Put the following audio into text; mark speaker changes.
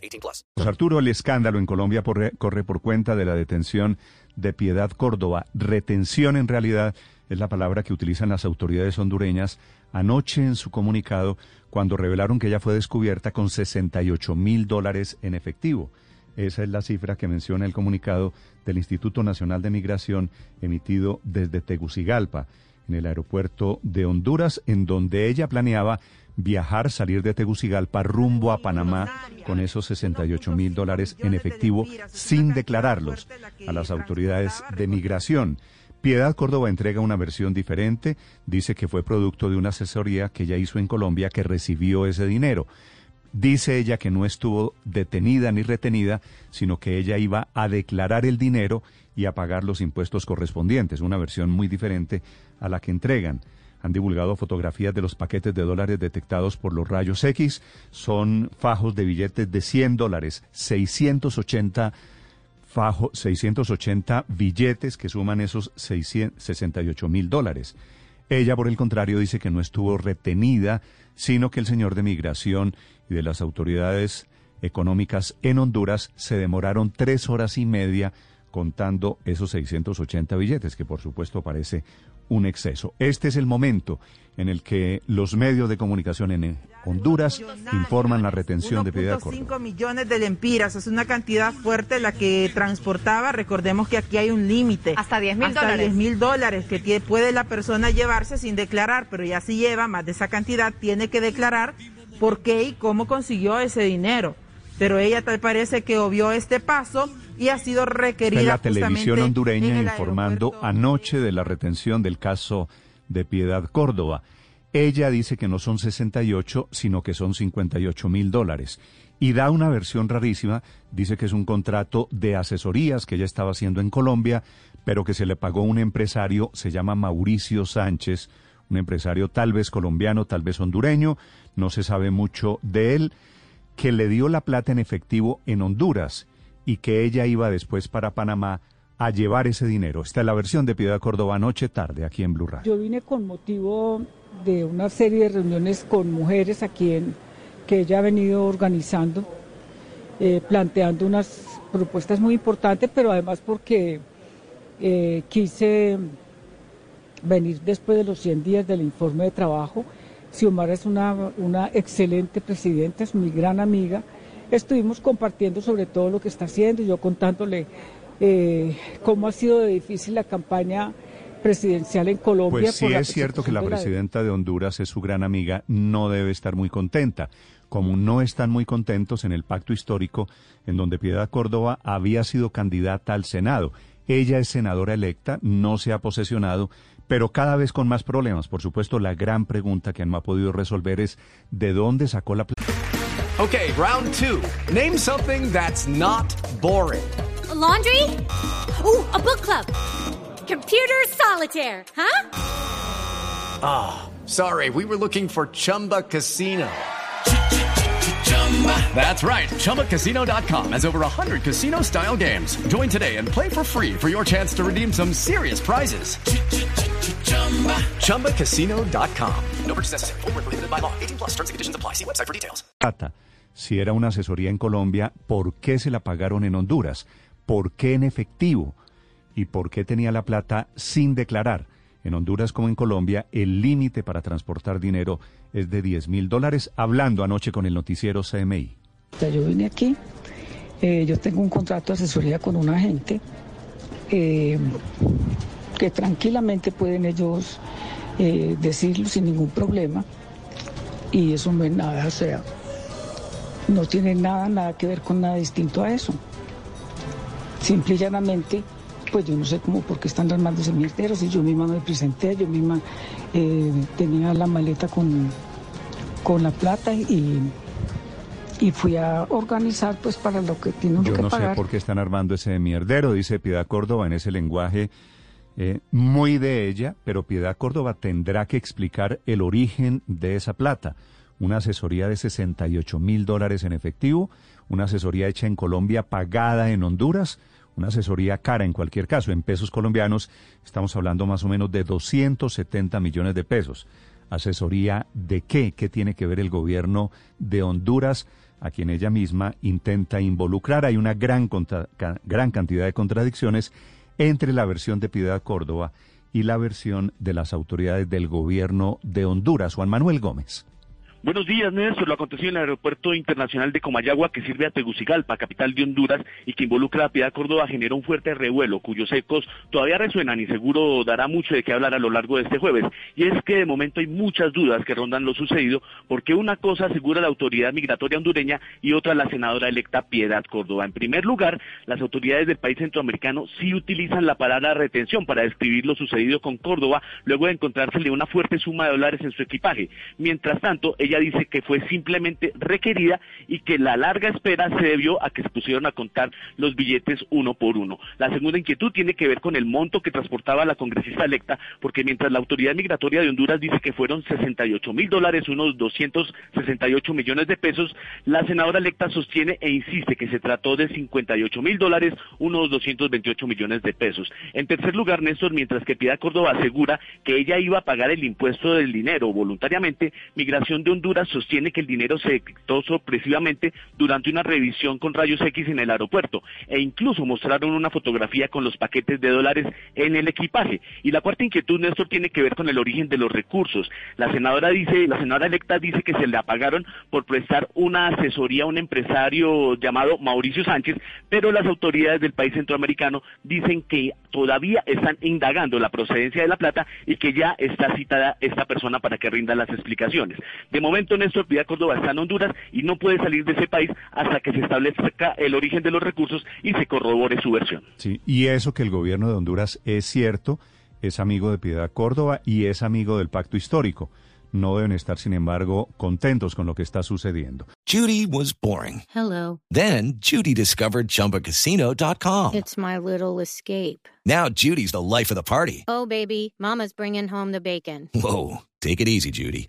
Speaker 1: 18 plus.
Speaker 2: Arturo, el escándalo en Colombia corre por cuenta de la detención de Piedad Córdoba. Retención, en realidad, es la palabra que utilizan las autoridades hondureñas anoche en su comunicado cuando revelaron que ella fue descubierta con 68 mil dólares en efectivo. Esa es la cifra que menciona el comunicado del Instituto Nacional de Migración emitido desde Tegucigalpa, en el aeropuerto de Honduras, en donde ella planeaba viajar, salir de Tegucigalpa rumbo a Panamá con esos 68 mil dólares en efectivo sin declararlos a las autoridades de migración. Piedad Córdoba entrega una versión diferente, dice que fue producto de una asesoría que ella hizo en Colombia que recibió ese dinero. Dice ella que no estuvo detenida ni retenida, sino que ella iba a declarar el dinero y a pagar los impuestos correspondientes, una versión muy diferente a la que entregan. Han divulgado fotografías de los paquetes de dólares detectados por los rayos X. Son fajos de billetes de 100 dólares, 680 fajo, 680 billetes que suman esos 68 mil dólares. Ella, por el contrario, dice que no estuvo retenida, sino que el señor de migración y de las autoridades económicas en Honduras se demoraron tres horas y media contando esos 680 billetes, que por supuesto parece un exceso. Este es el momento en el que los medios de comunicación en Honduras informan la retención de Piedad Córdoba.
Speaker 3: 5 millones de lempiras, es una cantidad fuerte la que transportaba. Recordemos que aquí hay un límite.
Speaker 4: Hasta 10 mil
Speaker 3: Hasta
Speaker 4: dólares.
Speaker 3: 10 mil dólares que puede la persona llevarse sin declarar, pero ya si lleva más de esa cantidad, tiene que declarar por qué y cómo consiguió ese dinero. Pero ella tal parece que obvió este paso y ha sido requerida.
Speaker 2: En la televisión hondureña
Speaker 3: en
Speaker 2: informando anoche de la retención del caso de Piedad Córdoba. Ella dice que no son 68, sino que son 58 mil dólares. Y da una versión rarísima, dice que es un contrato de asesorías que ella estaba haciendo en Colombia, pero que se le pagó un empresario, se llama Mauricio Sánchez, un empresario tal vez colombiano, tal vez hondureño, no se sabe mucho de él, que le dio la plata en efectivo en Honduras y que ella iba después para Panamá a llevar ese dinero. Esta es la versión de Piedad Córdoba anoche tarde aquí en Blue Radio.
Speaker 5: Yo vine con motivo de una serie de reuniones con mujeres aquí en, que ella ha venido organizando, eh, planteando unas propuestas muy importantes, pero además porque eh, quise venir después de los 100 días del informe de trabajo. Xiomara es una, una excelente presidenta, es mi gran amiga. Estuvimos compartiendo sobre todo lo que está haciendo, yo contándole eh, cómo ha sido de difícil la campaña presidencial en Colombia.
Speaker 2: Pues sí es cierto que la presidenta de Honduras es su gran amiga, no debe estar muy contenta. Como no están muy contentos en el pacto histórico en donde Piedad Córdoba había sido candidata al Senado. Ella es senadora electa, no se ha posesionado, pero cada vez con más problemas. Por supuesto, la gran pregunta que no ha podido resolver es ¿de dónde sacó la plata?
Speaker 1: Okay, round two. Name something that's not boring.
Speaker 6: A laundry? Ooh, a book club. Computer solitaire, huh?
Speaker 1: Sorry, we were looking for Chumba Casino. That's right. ChumbaCasino.com has over 100 casino style games. Join today and play for free for your chance to redeem some serious prizes. ChumbaCasino.com. No purchase necessary. Were prohibited by law. 18 plus terms and conditions apply. See website for details.
Speaker 2: Si era una asesoría en Colombia, ¿por qué se la pagaron en Honduras? ¿Por qué en efectivo? ¿Y por qué tenía la plata sin declarar? En Honduras como en Colombia, el límite para transportar dinero es de 10 mil dólares, hablando anoche con el noticiero CMI.
Speaker 5: Yo vine aquí, eh, yo tengo un contrato de asesoría con un agente eh, que tranquilamente pueden ellos eh, decirlo sin ningún problema y eso no es nada, o sea, no tiene nada, nada que ver con nada distinto a eso. Simple y llanamente, pues yo no sé cómo, por qué están las manos de mierderos y yo misma me presenté, yo misma eh, tenía la maleta con, con la plata y y fui a organizar pues para lo que tiene
Speaker 2: Yo
Speaker 5: que
Speaker 2: no
Speaker 5: pagar.
Speaker 2: sé por qué están armando ese mierdero, dice Piedad Córdoba en ese lenguaje eh, muy de ella, pero Piedad Córdoba tendrá que explicar el origen de esa plata. Una asesoría de 68 mil dólares en efectivo, una asesoría hecha en Colombia pagada en Honduras, una asesoría cara en cualquier caso, en pesos colombianos estamos hablando más o menos de 270 millones de pesos. ¿Asesoría de qué? ¿Qué tiene que ver el gobierno de Honduras? a quien ella misma intenta involucrar. Hay una gran, gran cantidad de contradicciones entre la versión de Piedad Córdoba y la versión de las autoridades del gobierno de Honduras. Juan Manuel Gómez.
Speaker 4: Buenos días, Néstor. Lo aconteció en el aeropuerto internacional de Comayagua, que sirve a Tegucigalpa, capital de Honduras, y que involucra a Piedad Córdoba, generó un fuerte revuelo, cuyos ecos todavía resuenan y seguro dará mucho de qué hablar a lo largo de este jueves. Y es que de momento hay muchas dudas que rondan lo sucedido, porque una cosa asegura la autoridad migratoria hondureña y otra la senadora electa Piedad Córdoba. En primer lugar, las autoridades del país centroamericano sí utilizan la palabra retención para describir lo sucedido con Córdoba, luego de encontrársele una fuerte suma de dólares en su equipaje. Mientras tanto, ella dice que fue simplemente requerida y que la larga espera se debió a que se pusieron a contar los billetes uno por uno. La segunda inquietud tiene que ver con el monto que transportaba la congresista electa, porque mientras la autoridad migratoria de Honduras dice que fueron 68 mil dólares, unos 268 millones de pesos, la senadora electa sostiene e insiste que se trató de 58 mil dólares, unos 228 millones de pesos. En tercer lugar, Néstor, mientras que Piedad Córdoba asegura que ella iba a pagar el impuesto del dinero voluntariamente, Migración de Honduras sostiene que el dinero se quitó sorpresivamente durante una revisión con rayos X en el aeropuerto e incluso mostraron una fotografía con los paquetes de dólares en el equipaje. Y la cuarta inquietud, Néstor, tiene que ver con el origen de los recursos. La senadora dice, la senadora electa dice que se le apagaron por prestar una asesoría a un empresario llamado Mauricio Sánchez, pero las autoridades del país centroamericano dicen que todavía están indagando la procedencia de la plata y que ya está citada esta persona para que rinda las explicaciones. Momento, Néstor Piedad Córdoba está en Honduras y no puede salir de ese país hasta que se establezca el origen de los recursos y se corrobore su versión.
Speaker 2: Sí, y eso que el gobierno de Honduras es cierto, es amigo de Piedad Córdoba y es amigo del pacto histórico. No deben estar, sin embargo, contentos con lo que está sucediendo.
Speaker 7: Judy was boring.
Speaker 6: Hello.
Speaker 7: Then Judy discovered ChumbaCasino.com.
Speaker 6: It's my little escape.
Speaker 7: Now Judy's the life of the party.
Speaker 6: Oh, baby, Mama's bringing home the bacon.
Speaker 7: Whoa, take it easy, Judy.